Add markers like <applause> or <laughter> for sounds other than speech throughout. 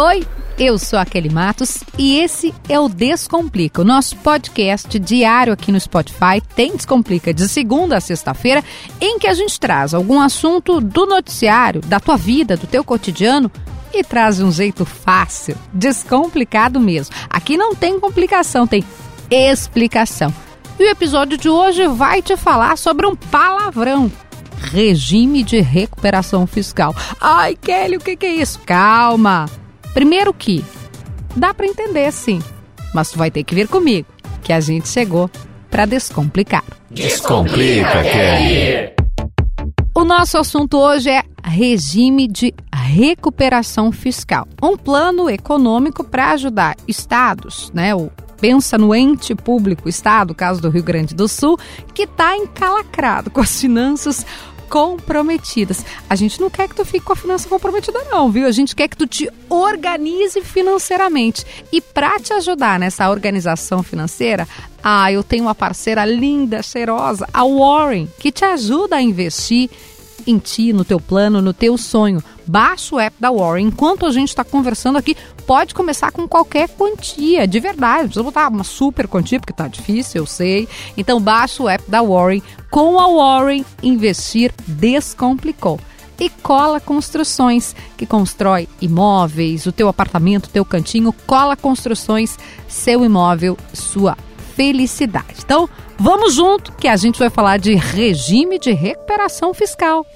Oi, eu sou a Kelly Matos e esse é o Descomplica, o nosso podcast diário aqui no Spotify. Tem Descomplica de segunda a sexta-feira, em que a gente traz algum assunto do noticiário, da tua vida, do teu cotidiano e traz de um jeito fácil, descomplicado mesmo. Aqui não tem complicação, tem explicação. E o episódio de hoje vai te falar sobre um palavrão regime de recuperação fiscal. Ai, Kelly, o que, que é isso? Calma. Primeiro que dá para entender sim, mas tu vai ter que vir comigo, que a gente chegou para descomplicar. Descomplica, Kelly. O nosso assunto hoje é regime de recuperação fiscal, um plano econômico para ajudar estados, né, o pensa no ente público, Estado, caso do Rio Grande do Sul, que está encalacrado com as finanças comprometidas. A gente não quer que tu fique com a finança comprometida não, viu? A gente quer que tu te organize financeiramente. E para te ajudar nessa organização financeira, ah, eu tenho uma parceira linda, cheirosa, a Warren, que te ajuda a investir em ti, no teu plano, no teu sonho. Baixa o app da Warren. Enquanto a gente está conversando aqui, pode começar com qualquer quantia, de verdade. Não precisa botar uma super quantia, porque tá difícil, eu sei. Então baixa o app da Warren. Com a Warren, investir descomplicou e Cola Construções, que constrói imóveis, o teu apartamento, o teu cantinho, Cola Construções, seu imóvel, sua felicidade. Então, vamos junto que a gente vai falar de regime de recuperação fiscal.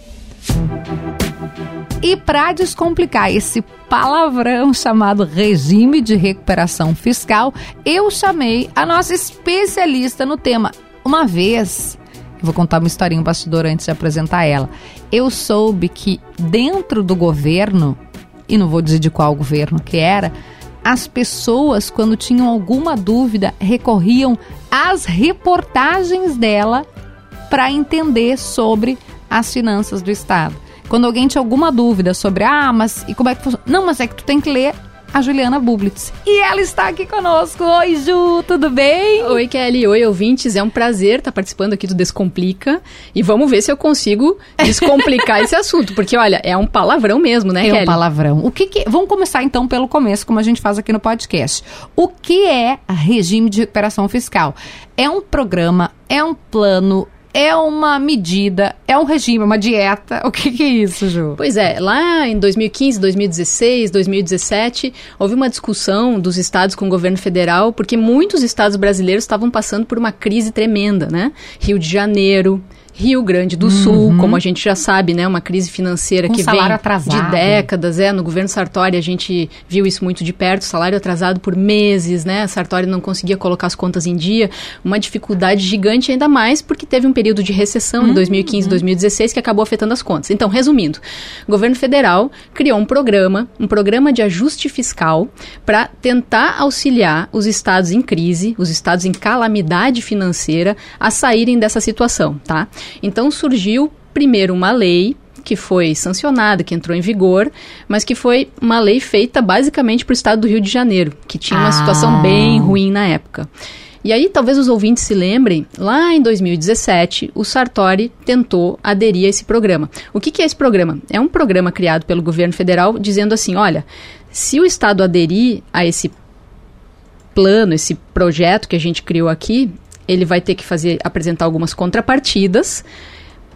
E para descomplicar esse palavrão chamado regime de recuperação fiscal, eu chamei a nossa especialista no tema. Uma vez, vou contar uma historinha um bastidor antes de apresentar ela. Eu soube que dentro do governo, e não vou dizer de qual governo que era, as pessoas, quando tinham alguma dúvida, recorriam às reportagens dela para entender sobre as finanças do Estado. Quando alguém tinha alguma dúvida sobre, ah, mas e como é que funciona? Não, mas é que tu tem que ler a Juliana Bublitz. E ela está aqui conosco. Oi, Ju, tudo bem? Oi, Kelly. Oi, ouvintes. É um prazer estar participando aqui do Descomplica. E vamos ver se eu consigo descomplicar <laughs> esse assunto. Porque, olha, é um palavrão mesmo, né, é Kelly? É um palavrão. O que, que Vamos começar então pelo começo, como a gente faz aqui no podcast. O que é regime de recuperação fiscal? É um programa, é um plano, é uma medida, é um regime, uma dieta. <laughs> O que, que, é isso, Ju? Pois é, lá em 2015, 2016, 2017, houve uma discussão dos estados com o governo federal, porque muitos estados brasileiros estavam passando por uma crise tremenda, né? Rio de Janeiro, Rio Grande do Sul, uhum. como a gente já sabe, né, uma crise financeira Com que vem atrasado. de décadas, é, no governo Sartori a gente viu isso muito de perto, salário atrasado por meses, né, Sartori não conseguia colocar as contas em dia, uma dificuldade gigante ainda mais porque teve um período de recessão uhum. em 2015, 2016 que acabou afetando as contas. Então, resumindo, o governo federal criou um programa, um programa de ajuste fiscal para tentar auxiliar os estados em crise, os estados em calamidade financeira a saírem dessa situação, tá? Então surgiu primeiro uma lei que foi sancionada, que entrou em vigor, mas que foi uma lei feita basicamente para o estado do Rio de Janeiro, que tinha uma ah. situação bem ruim na época. E aí, talvez os ouvintes se lembrem, lá em 2017, o Sartori tentou aderir a esse programa. O que, que é esse programa? É um programa criado pelo governo federal dizendo assim: olha, se o Estado aderir a esse plano, esse projeto que a gente criou aqui, ele vai ter que fazer apresentar algumas contrapartidas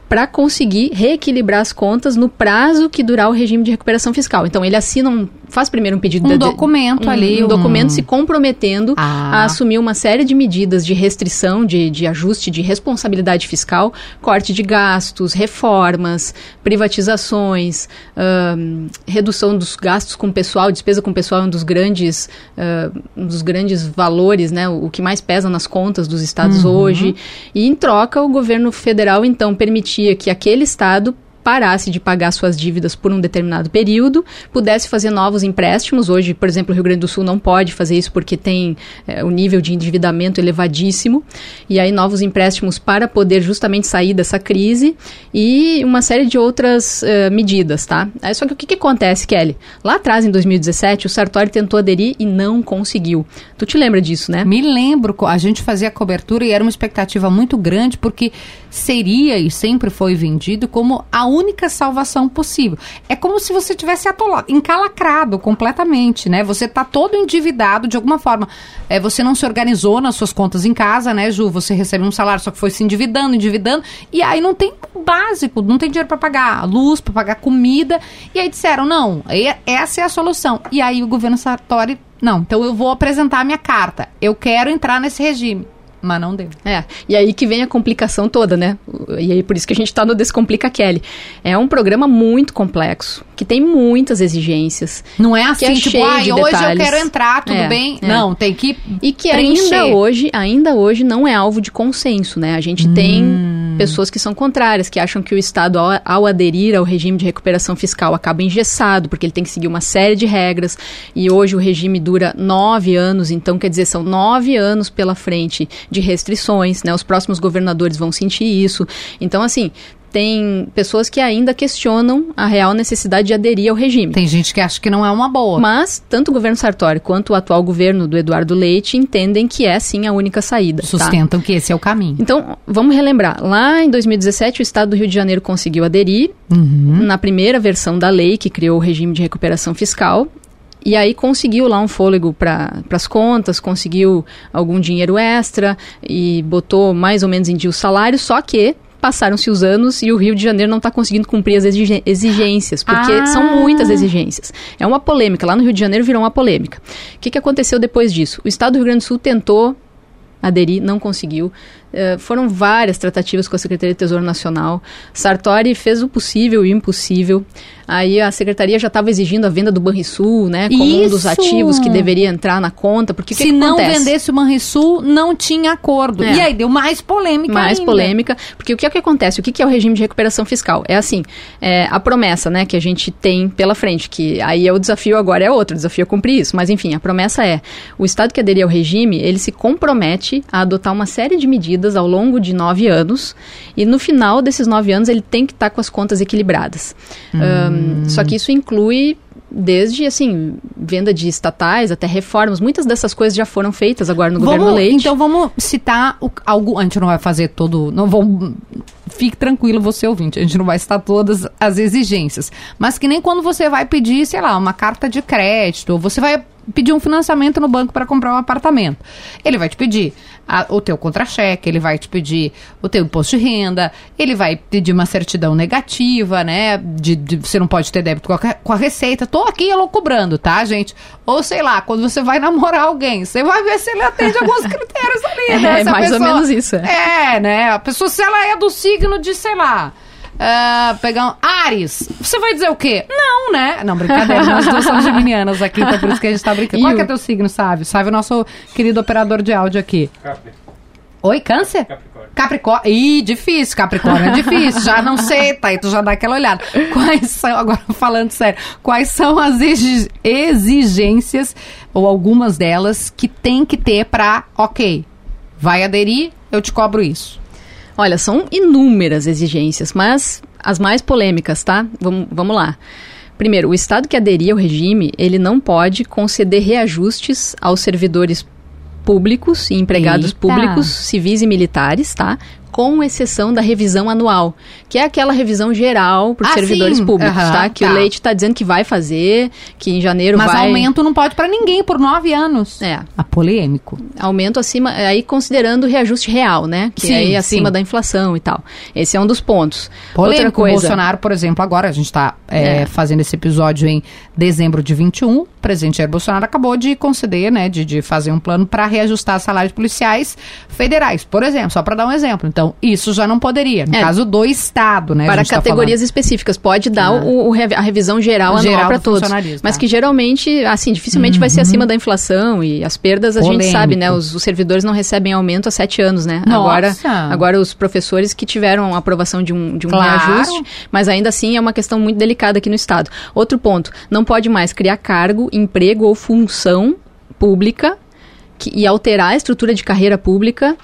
para conseguir reequilibrar as contas no prazo que durar o regime de recuperação fiscal. Então ele assina um, faz primeiro um pedido um de, documento um, ali, um, um, documento se comprometendo ah. a assumir uma série de medidas de restrição, de, de ajuste, de responsabilidade fiscal, corte de gastos, reformas, privatizações, redução dos gastos com pessoal, despesa com pessoal é um dos grandes, uh, um dos grandes valores, né, o, o, que mais pesa nas contas dos estados uhum. hoje. E em troca o governo federal então permitia que aquele Estado parasse de pagar suas dívidas por um determinado período, pudesse fazer novos empréstimos. Hoje, por exemplo, o Rio Grande do Sul não pode fazer isso porque tem é, o nível de endividamento elevadíssimo. E aí, novos empréstimos para poder justamente sair dessa crise e uma série de outras uh, medidas, tá? Aí, só que o que, que acontece, Kelly? Lá atrás, em 2017, o Sartori tentou aderir e não conseguiu. Tu te lembra disso, né? Me lembro. A gente fazia cobertura e era uma expectativa muito grande porque seria e sempre foi vendido como a única salvação possível. É como se você tivesse atolado, encalacrado completamente, né? Você tá todo endividado de alguma forma. É, você não se organizou nas suas contas em casa, né, Ju? Você recebe um salário, só que foi se endividando, endividando, e aí não tem básico, não tem dinheiro para pagar luz, para pagar comida. E aí disseram, não, essa é a solução. E aí o governo Sartori, não, então eu vou apresentar a minha carta. Eu quero entrar nesse regime. Mas não deu. É, e aí que vem a complicação toda, né? E aí por isso que a gente está no Descomplica Kelly. É um programa muito complexo, que tem muitas exigências. Não é assim, é tipo, ah, de hoje detalhes. eu quero entrar, tudo é, bem? É. Não, tem que E que preencher. ainda hoje, ainda hoje não é alvo de consenso, né? A gente hum. tem pessoas que são contrárias, que acham que o Estado, ao, ao, aderir ao regime de recuperação fiscal, acaba engessado, porque ele tem que seguir uma série de regras, e hoje o regime dura nove anos, então quer dizer, são nove anos pela frente de restrições, né? Os próximos governadores vão sentir isso. Então, assim, tem pessoas que ainda questionam a real necessidade de aderir ao regime. Tem gente que acha que não é uma boa. Mas tanto o governo Sartori quanto o atual governo do Eduardo Leite entendem que é sim a única saída. Tá? Sustentam tá? que esse é o caminho. Então, vamos relembrar. Lá em 2017, o estado do Rio de Janeiro conseguiu aderir uhum. na primeira versão da lei que criou o regime de recuperação fiscal. E aí conseguiu lá um fôlego para as contas, conseguiu algum dinheiro extra e botou mais ou menos em dia o salário, só que passaram-se os anos e o Rio de Janeiro não está conseguindo cumprir as exigências, porque ah. são muitas exigências. É uma polêmica. Lá no Rio de Janeiro virou uma polêmica. O que, que aconteceu depois disso? O Estado do Rio Grande do Sul tentou aderir, não conseguiu. Uh, foram várias tratativas com a Secretaria de Tesouro Nacional. Sartori fez o possível e o impossível. Aí a secretaria já estava exigindo a venda do Banrisul, né? Como Isso. um dos ativos que deveria entrar na conta. Porque se que não acontece? vendesse o Banrisul, não tinha acordo. É. E aí deu mais polêmica Mais ainda. polêmica. Porque o que é que acontece? O que, que é o regime de recuperação fiscal? É assim, é, a promessa, né, que a gente tem pela frente, que aí é o desafio agora é outro, o desafio é cumprir isso. Mas enfim, a promessa é, o Estado que aderir ao regime, ele se compromete a adotar uma série de medidas ao longo de nove anos. E no final desses nove anos, ele tem que estar tá com as contas equilibradas. Hum. Um, só que isso inclui desde assim venda de estatais até reformas muitas dessas coisas já foram feitas agora no vamos, governo Leite então vamos citar o, algo a gente não vai fazer todo não vamos fique tranquilo você ouvinte a gente não vai citar todas as exigências mas que nem quando você vai pedir sei lá uma carta de crédito ou você vai pedir um financiamento no banco para comprar um apartamento. Ele vai te pedir a, o teu contra-cheque, ele vai te pedir o teu imposto de renda, ele vai pedir uma certidão negativa, né? De, de você não pode ter débito com a, com a receita. Tô aqui eu cobrando, tá, gente? Ou sei lá, quando você vai namorar alguém, você vai ver se ele atende alguns <laughs> critérios ali, né? É, mais pessoa, ou menos isso. É. é, né? A pessoa, se ela é do signo de, sei lá, Uh, pegar um Ares. Você vai dizer o quê? Não, né? Não, brincadeira. nós duas somos geminianas aqui, então por isso que a gente tá brincando. Qual é, é teu signo, Sávio? Sávio é o nosso querido operador de áudio aqui. Capri. Oi, câncer? Capricórnio. Capricórnio. Ih, difícil. Capricórnio é difícil. já não sei, tá? aí tu já dá aquela olhada. Quais são, agora falando sério, quais são as exigências, ou algumas delas, que tem que ter pra, ok, vai aderir, eu te cobro isso? Olha, são inúmeras exigências, mas as mais polêmicas, tá? Vamos, vamos lá. Primeiro, o Estado que aderir ao regime, ele não pode conceder reajustes aos servidores públicos e empregados Eita. públicos, civis e militares, tá? Com exceção da revisão anual, que é aquela revisão geral para os ah, servidores sim. públicos, uhum, tá? Que tá. o Leite está dizendo que vai fazer, que em janeiro Mas vai... Mas aumento não pode para ninguém por nove anos. É. A polêmico. Aumento acima, aí considerando o reajuste real, né? Que sim, é aí acima sim. da inflação e tal. Esse é um dos pontos. Polêmico. Outra coisa... O Bolsonaro, por exemplo, agora a gente está é, é. fazendo esse episódio em dezembro de 21, o presidente Jair Bolsonaro acabou de conceder, né, de, de fazer um plano para reajustar salários policiais federais, por exemplo, só para dar um exemplo. Então, isso já não poderia, no é. caso do Estado, né? Para tá categorias tá específicas, pode dar ah. o, o, a revisão geral, geral anual para todos. Mas tá. que geralmente, assim, dificilmente uhum. vai ser uhum. acima da inflação e as perdas a Polêmico. gente sabe, né? Os, os, servidores não recebem aumento há sete anos, né? Nossa. Agora, agora os professores que tiveram a aprovação de um, de um claro. reajuste, mas ainda assim é uma questão muito delicada aqui no Estado. Outro ponto, não pode mais criar cargo, emprego ou função pública que, e alterar a estrutura de carreira pública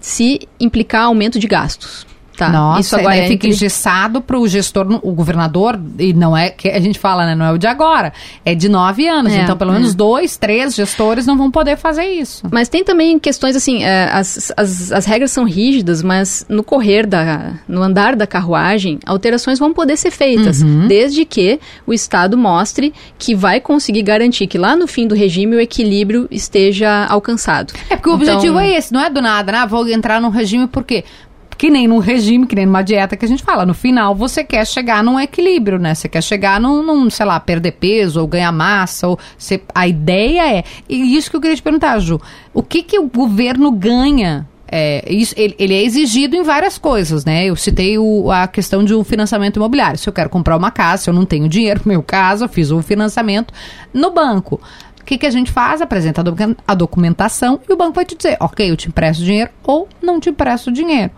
se implicar aumento de gastos. Tá? Nossa, Isso agora daí é fica entre... engessado para o gestor, o governador, e não é que a gente fala, né? Não é o de agora, é de nove anos. É, então, pelo é. menos dois, três gestores não vão poder fazer isso. Mas tem também questões assim, é, as, as, as regras são rígidas, mas no correr da, no andar da carruagem, alterações vão poder ser feitas, Uhum. desde que o Estado mostre que vai conseguir garantir que lá no fim do regime o equilíbrio esteja alcançado. É porque o Então- objetivo é esse, não é do nada, né? Ah, vou entrar num regime por quê? Que nem num regime, que nem numa dieta que a gente fala. No final, você quer chegar num equilíbrio, né? Você quer chegar num, num, sei lá, perder peso ou ganhar massa. Ou você- a ideia é. E isso que eu queria te perguntar, Ju. O que, que o governo ganha? É, isso, ele, ele é exigido em várias coisas, né? Eu citei o- a questão de um financiamento imobiliário. Se eu quero comprar uma casa, se eu não tenho dinheiro, no <laughs> meu caso, eu fiz o financiamento no banco. O que, que a gente faz? Apresenta a documentação e o banco vai te dizer, ok, eu te empresto dinheiro ou não te empresto dinheiro.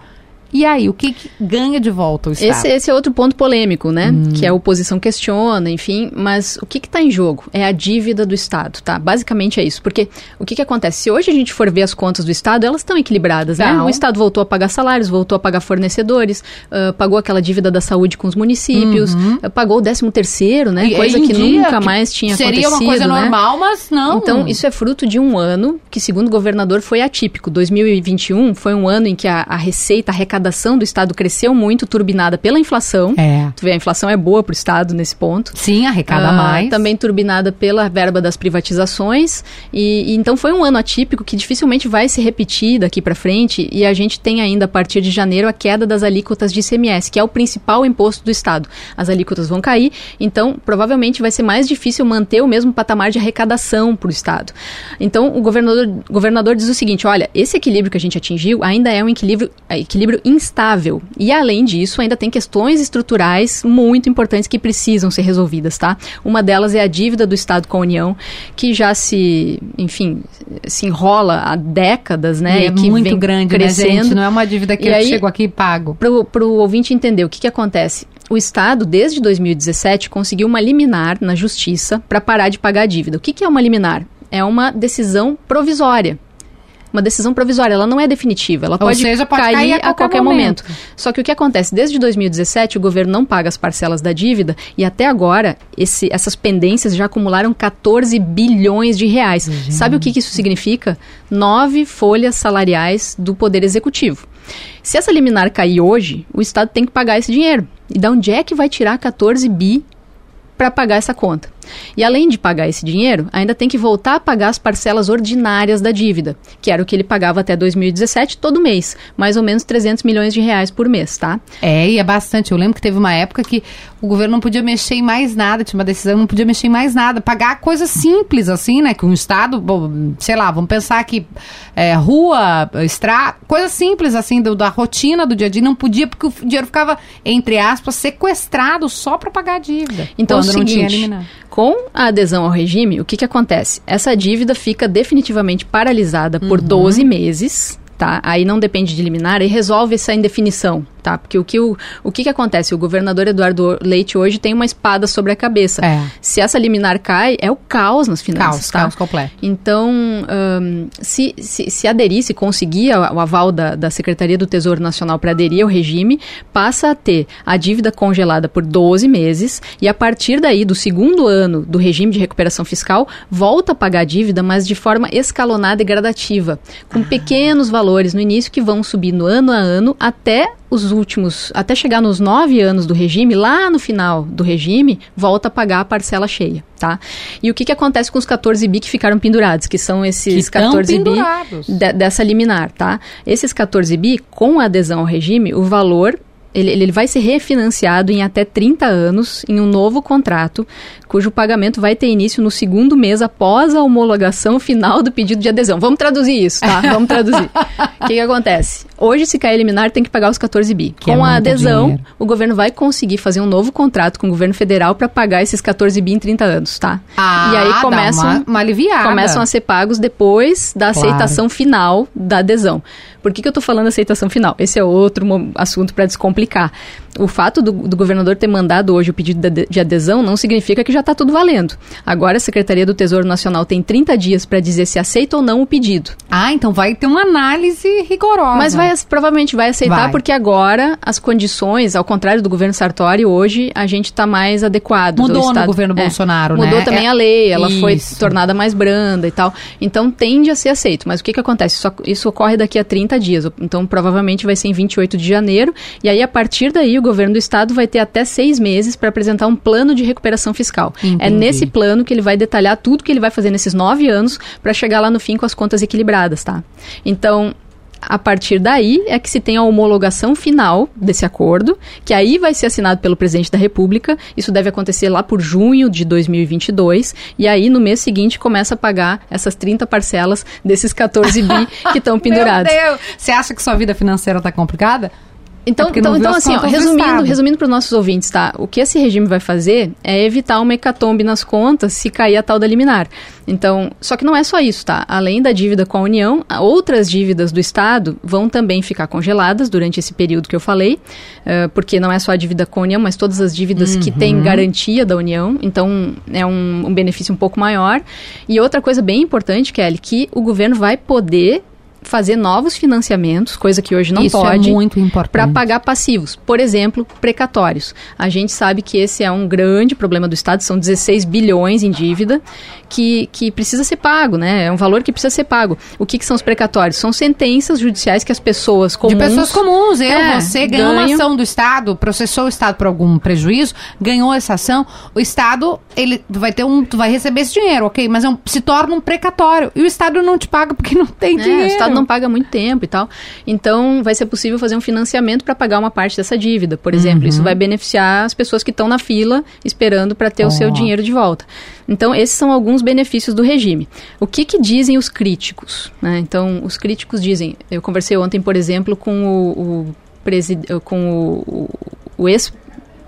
E aí, o que, que ganha de volta o Estado? Esse, esse é outro ponto polêmico, né? Hum. Que a oposição questiona, enfim. Mas o que está em jogo? É a dívida do Estado, tá? Basicamente é isso. Porque o que, que acontece? Se hoje a gente for ver as contas do Estado, elas estão equilibradas, né? Não. O Estado voltou a pagar salários, voltou a pagar fornecedores, ah, pagou aquela dívida da saúde com os municípios, ah, pagou o 13 terceiro, né? Uhum. E Coisa que nunca que mais tinha Seria acontecido, uma coisa né? normal, mas não. Então, isso é fruto de um ano que, segundo o governador, foi atípico. 2021 foi um ano em que a, a receita, a arrecadação do Estado cresceu muito, turbinada pela inflação. É. Tu vê, a inflação é boa para o Estado nesse ponto. Sim, arrecada Ah, mais. Também turbinada pela verba das privatizações. E, e então foi um ano atípico que dificilmente vai se repetir daqui para frente. E a gente tem ainda, a partir de janeiro, a queda das alíquotas de ICMS, que é o principal imposto do Estado. As alíquotas vão cair, então provavelmente vai ser mais difícil manter o mesmo patamar de arrecadação para o Estado. Então o governador, governador diz o seguinte: olha, esse equilíbrio que a gente atingiu ainda é um equilíbrio, é, equilíbrio instável. E além disso, ainda tem questões estruturais muito importantes que precisam ser resolvidas, tá? Uma delas é a dívida do Estado com a União, que já se, enfim, se enrola há décadas, né? E é que muito vem grande, crescendo. né, gente? Não é uma dívida que E eu aí- chego aqui e pago. Para o ouvinte entender o que, que acontece. O Estado, desde 2017, conseguiu uma liminar na Justiça para parar de pagar a dívida. O que, que é uma liminar? É uma decisão provisória. Uma decisão provisória, ela não é definitiva, ela pode, seja, pode cair a qualquer momento. Só que o que acontece? Desde 2017, o governo não paga as parcelas da dívida e até agora esse- essas pendências já acumularam 14 bilhões de reais. Sabe o que, que isso significa? Nove folhas salariais do Poder Executivo. Se essa liminar cair hoje, o Estado tem que pagar esse dinheiro. E da onde é que vai tirar 14 bi para pagar essa conta? E além de pagar esse dinheiro, ainda tem que voltar a pagar as parcelas ordinárias da dívida, que era o que ele pagava até 2017 todo mês, mais ou menos 300 milhões de reais por mês, tá? É, e é bastante. Eu lembro que teve uma época que o governo não podia mexer em mais nada, tinha uma decisão, não podia mexer em mais nada. Pagar coisas simples, assim, né? Que um Estado, sei lá, vamos pensar que é, rua, estrada, coisas simples, assim, do- da rotina do dia a dia, não podia, porque o dinheiro ficava, entre aspas, sequestrado só para pagar a dívida. Então, é o quando não tinha seguinte, liminar. Com a adesão ao regime, o que, que acontece? Essa dívida fica definitivamente paralisada por 12 meses, tá? Aí não depende de liminar e resolve essa indefinição, tá? Porque o que, o, o que, que acontece? O governador Eduardo Leite hoje tem uma espada sobre a cabeça. É. Se essa liminar cai, é o caos nas finanças, Caos, tá? caos completo. Então, ahn, se, se, se aderir, se conseguir o aval da, da Secretaria do Tesouro Nacional para aderir ao regime, passa a ter a dívida congelada por 12 meses e a partir daí, do segundo ano do regime de recuperação fiscal, volta a pagar a dívida, mas de forma escalonada e gradativa, com pequenos valores no início que vão subindo ano a ano até os últimos, até chegar nos nove anos do regime, lá no final do regime, volta a pagar a parcela cheia, tá? E o que, que acontece com os 14 bi que ficaram pendurados, que são esses Que tão 14 bi de- dessa liminar, tá? Esses 14 bi, com a adesão ao regime, o valor ele, ele vai ser refinanciado em até 30 anos em um novo contrato, cujo pagamento vai ter início no segundo mês após a homologação final do pedido de adesão. Vamos traduzir isso, tá? Vamos traduzir. <laughs> O que, que acontece? Hoje, se cair liminar, tem que pagar os 14 bi. Que é com a muito adesão, dinheiro. o governo vai conseguir fazer um novo contrato com o governo federal para pagar esses 14 bi em 30 anos, tá? Ah, e aí dá começam uma, uma aliviada. começam a ser pagos depois da Claro. aceitação final da adesão. Por que, que eu estou falando aceitação final? Esse é outro assunto para descomplicar. O fato do, do, governador ter mandado hoje o pedido de adesão não significa que já está tudo valendo. Agora a Secretaria do Tesouro Nacional tem 30 dias para dizer se aceita ou não o pedido. Ah, então vai ter uma análise rigorosa. Mas vai, provavelmente vai aceitar vai. porque agora as condições, ao contrário do governo Sartori, hoje a gente está mais adequado. Mudou no governo é, Bolsonaro, mudou né? Mudou também é, a lei, ela isso. foi tornada mais branda e tal. Então tende a ser aceito. Mas o que, que acontece? Isso, isso ocorre daqui a 30 dias. Então provavelmente vai ser em 28 de janeiro. E aí a partir daí o governo do estado vai ter até seis meses para apresentar um plano de recuperação fiscal. É Entendi. É nesse plano que ele vai detalhar tudo que ele vai fazer nesses nove anos para chegar lá no fim com as contas equilibradas, tá? Então, a partir daí é que se tem a homologação final desse acordo, que aí vai ser assinado pelo presidente da República. Isso deve acontecer lá por junho de 2022. E aí, no mês seguinte, começa a pagar essas 30 parcelas desses 14 bi <laughs> que estão pendurados. Meu Deus! Você acha que sua vida financeira está complicada? Então, é então, então assim, ó, resumindo, resumindo para os nossos ouvintes, tá? O que esse regime vai fazer é evitar uma hecatombe nas contas se cair a tal da liminar. Então, só que não é só isso, tá? Além da dívida com a União, outras dívidas do Estado vão também ficar congeladas durante esse período que eu falei, uh, porque não é só a dívida com a União, mas todas as dívidas uhum. que têm uhum. garantia da União. Então, é um, um benefício um pouco maior. E outra coisa bem importante, Kelly, que o governo vai poder fazer novos financiamentos, coisa que hoje não Isso é pode, é muito importante. para pagar passivos. Por exemplo, precatórios. A gente sabe que esse é um grande problema do Estado, são 16 bilhões em dívida que, que precisa ser pago, né? É um valor que precisa ser pago. O que, que são os precatórios? São sentenças judiciais que as pessoas comuns... De pessoas comuns. Eu, é, você ganhou ganho... uma ação do Estado, processou o Estado por algum prejuízo, ganhou essa ação, o Estado, ele vai ter um... Vai receber esse dinheiro, ok? Mas é um, se torna um precatório. E o Estado não te paga porque não tem é, dinheiro. O Estado não paga muito tempo e tal. Então, vai ser possível fazer um financiamento para pagar uma parte dessa dívida, por exemplo. Uhum. Isso vai beneficiar as pessoas que estão na fila esperando para ter oh. o seu dinheiro de volta. Então, esses são alguns benefícios do regime. O que, que dizem os críticos? Né? Então, os críticos dizem. Eu conversei ontem, por exemplo, com o, o, com o, o ex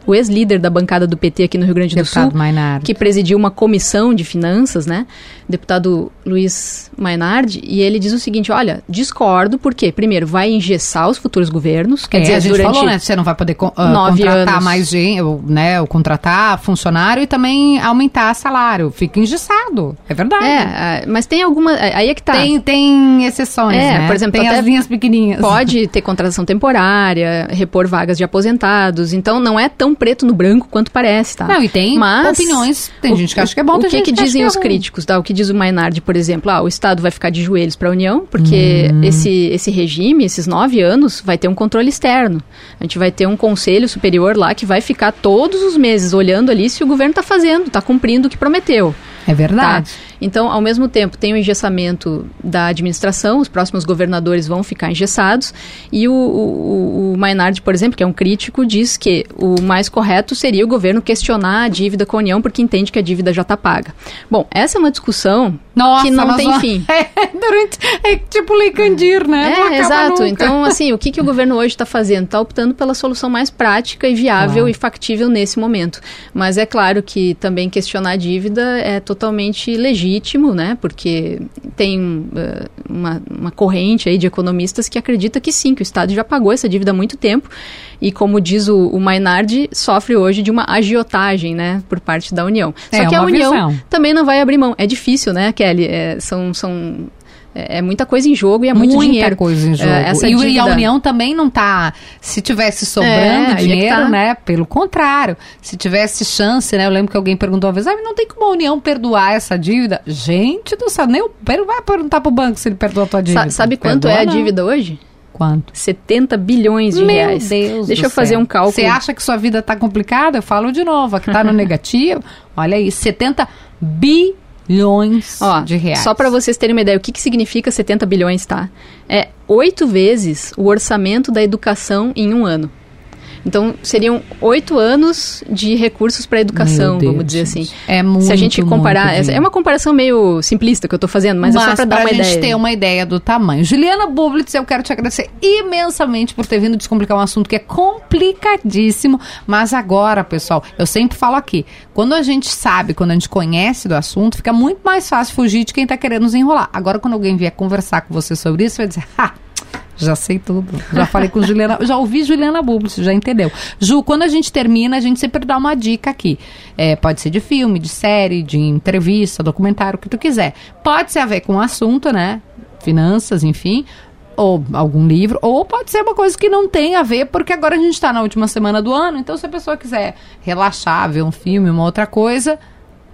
o ex-líder da bancada do PT aqui no Rio Grande do Deputado Sul, Mainardi. que presidiu uma comissão de finanças, né? Deputado Luiz Mainardi, e ele diz o seguinte: olha, discordo, porque, primeiro, vai engessar os futuros governos. Quer é, dizer, a gente durante falou, né? Você não vai poder uh, contratar anos. mais gente, né? Ou contratar funcionário e também aumentar salário. Fica engessado. É verdade. É, mas tem alguma. Aí é que tá. Tem, tem exceções. É, né? por exemplo, tem as linhas pequenininhas. Pode <laughs> ter contratação temporária, repor vagas de aposentados. Então não é tão preto no branco quanto parece, tá? Não, e tem Mas, opiniões. Tem o, gente que acha que é bom, tem o que gente que, que dizem os é críticos, tá? O que diz o Mainardi, por exemplo, ah, o Estado vai ficar de joelhos para a União, porque hum. esse, esse regime, esses nove anos, vai ter um controle externo. A gente vai ter um conselho superior lá que vai ficar todos os meses olhando ali se o governo está fazendo, está cumprindo o que prometeu. É verdade. Tá? Então, ao mesmo tempo, tem o engessamento da administração, os próximos governadores vão ficar engessados, e o, o, o Maynard, por exemplo, que é um crítico, diz que o mais correto seria o governo questionar a dívida com a União, porque entende que a dívida já está paga. Bom, essa é uma discussão Nossa, que não tem fim. <laughs> É, durante, é tipo Lei Candir, né? É, exato. Nunca. Então, assim, o que, que o governo hoje está fazendo? Está optando pela solução mais prática e viável claro. e factível nesse momento. Mas é claro que também questionar a dívida é totalmente legítimo legítimo, né? Porque tem uh, uma, uma corrente aí de economistas que acredita que sim, que o Estado já pagou essa dívida há muito tempo. E como diz o, o Maynard, sofre hoje de uma agiotagem, né? Por parte da União. É, Só que a União visão. também não vai abrir mão. É difícil, né, Kelly? É, são, são é, é muita coisa em jogo e é muito muita dinheiro. Muita coisa em é, jogo. É, e, dívida... a União também não está. Se tivesse sobrando é, dinheiro, tá. né? Pelo contrário, se tivesse chance, né? Eu lembro que alguém perguntou uma vez: ah, não tem como a União perdoar essa dívida? Gente do céu, nem o Pedro vai perguntar para o banco se ele perdoa a tua dívida. Sa sabe quanto Perdoa, é a dívida hoje? Quanto? 70 bilhões de Meu reais. Deus Deixa eu fazer céu. um cálculo. Você acha que sua vida está complicada? Eu falo de novo, aqui está no <laughs> negativo. Olha aí, 70 bilhões bilhões de reais. Só para vocês terem uma ideia, o que, que significa 70 bilhões, tá? É oito vezes o orçamento da educação em um ano. Então, seriam oito anos de recursos para educação, vamos dizer assim. É muito, Se a gente comparar, é uma comparação meio simplista que eu estou fazendo, mas, mas é só para dar uma ideia. A gente ter uma ideia do tamanho. Juliana Bublitz, eu quero te agradecer imensamente por ter vindo descomplicar um assunto que é complicadíssimo, mas agora, pessoal, eu sempre falo aqui, quando a gente sabe, quando a gente conhece do assunto, fica muito mais fácil fugir de quem está querendo nos enrolar. Agora, quando alguém vier conversar com você sobre isso, vai dizer, <laughs> ha, Já sei tudo. Já falei com Juliana, já ouvi Juliana Bublis, já entendeu. Ju, quando a gente termina, a gente sempre dá uma dica aqui. É, pode ser de filme, de série, de entrevista, documentário, o que tu quiser. Pode ser a ver com o assunto, né? Finanças, enfim ou algum livro, ou pode ser uma coisa que não tem a ver, porque agora a gente está na última semana do ano, então se a pessoa quiser relaxar, ver um filme, uma outra coisa,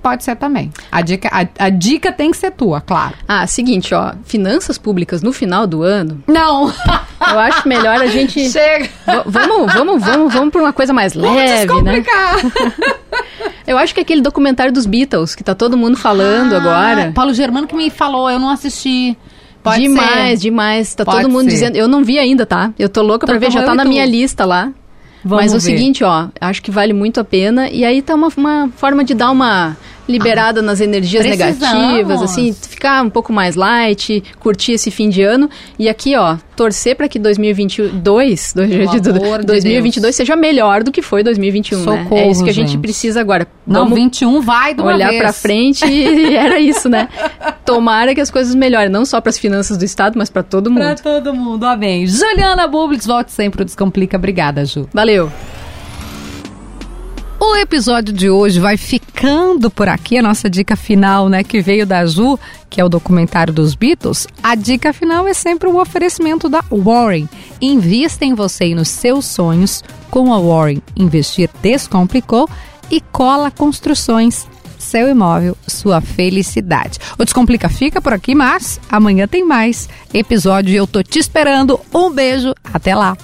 pode ser também. A dica, a, a, dica tem que ser tua, claro. Ah, seguinte, ó, finanças públicas no final do ano. Não. Eu acho melhor a gente. <laughs> Chega. Vamos, vamos, vamos, vamos para uma coisa mais leve, né? <laughs> Eu acho que é aquele documentário dos Beatles que tá todo mundo falando ah, agora. Paulo Germano que me falou, eu não assisti. Pode demais, ser. demais. Tá Pode todo mundo ser. dizendo. Eu não vi ainda, tá? Eu tô louca então, pra ver, já tá na minha lista lá. Vamos Mas ver. o seguinte, ó, acho que vale muito a pena. E aí tá uma, uma forma de dar uma liberada ah, nas energias precisamos. negativas, assim, ficar um pouco mais light, curtir esse fim de ano. E aqui, ó, torcer para que 2022, 2022, 2022 seja melhor do que foi 2021, Socorro, né? É isso que a gente, gente precisa agora. Não, Vamos 21 vai do olhar para frente e <laughs> era isso, né? Tomara que as coisas melhorem, não só para as finanças do estado, mas para todo mundo. Para todo mundo, amém. Juliana Bublix, volte sempre o Descomplica. Obrigada, Ju. Valeu. O episódio de hoje vai ficando por aqui. A nossa dica final, né, que veio da Ju, que é o documentário dos Beatles. A dica final é sempre o oferecimento da Warren. Invista em você e nos seus sonhos com a Warren. Investir descomplicou e cola construções. Seu imóvel, sua felicidade. O Descomplica fica por aqui, mas amanhã tem mais episódio eu tô te esperando. Um beijo, até lá.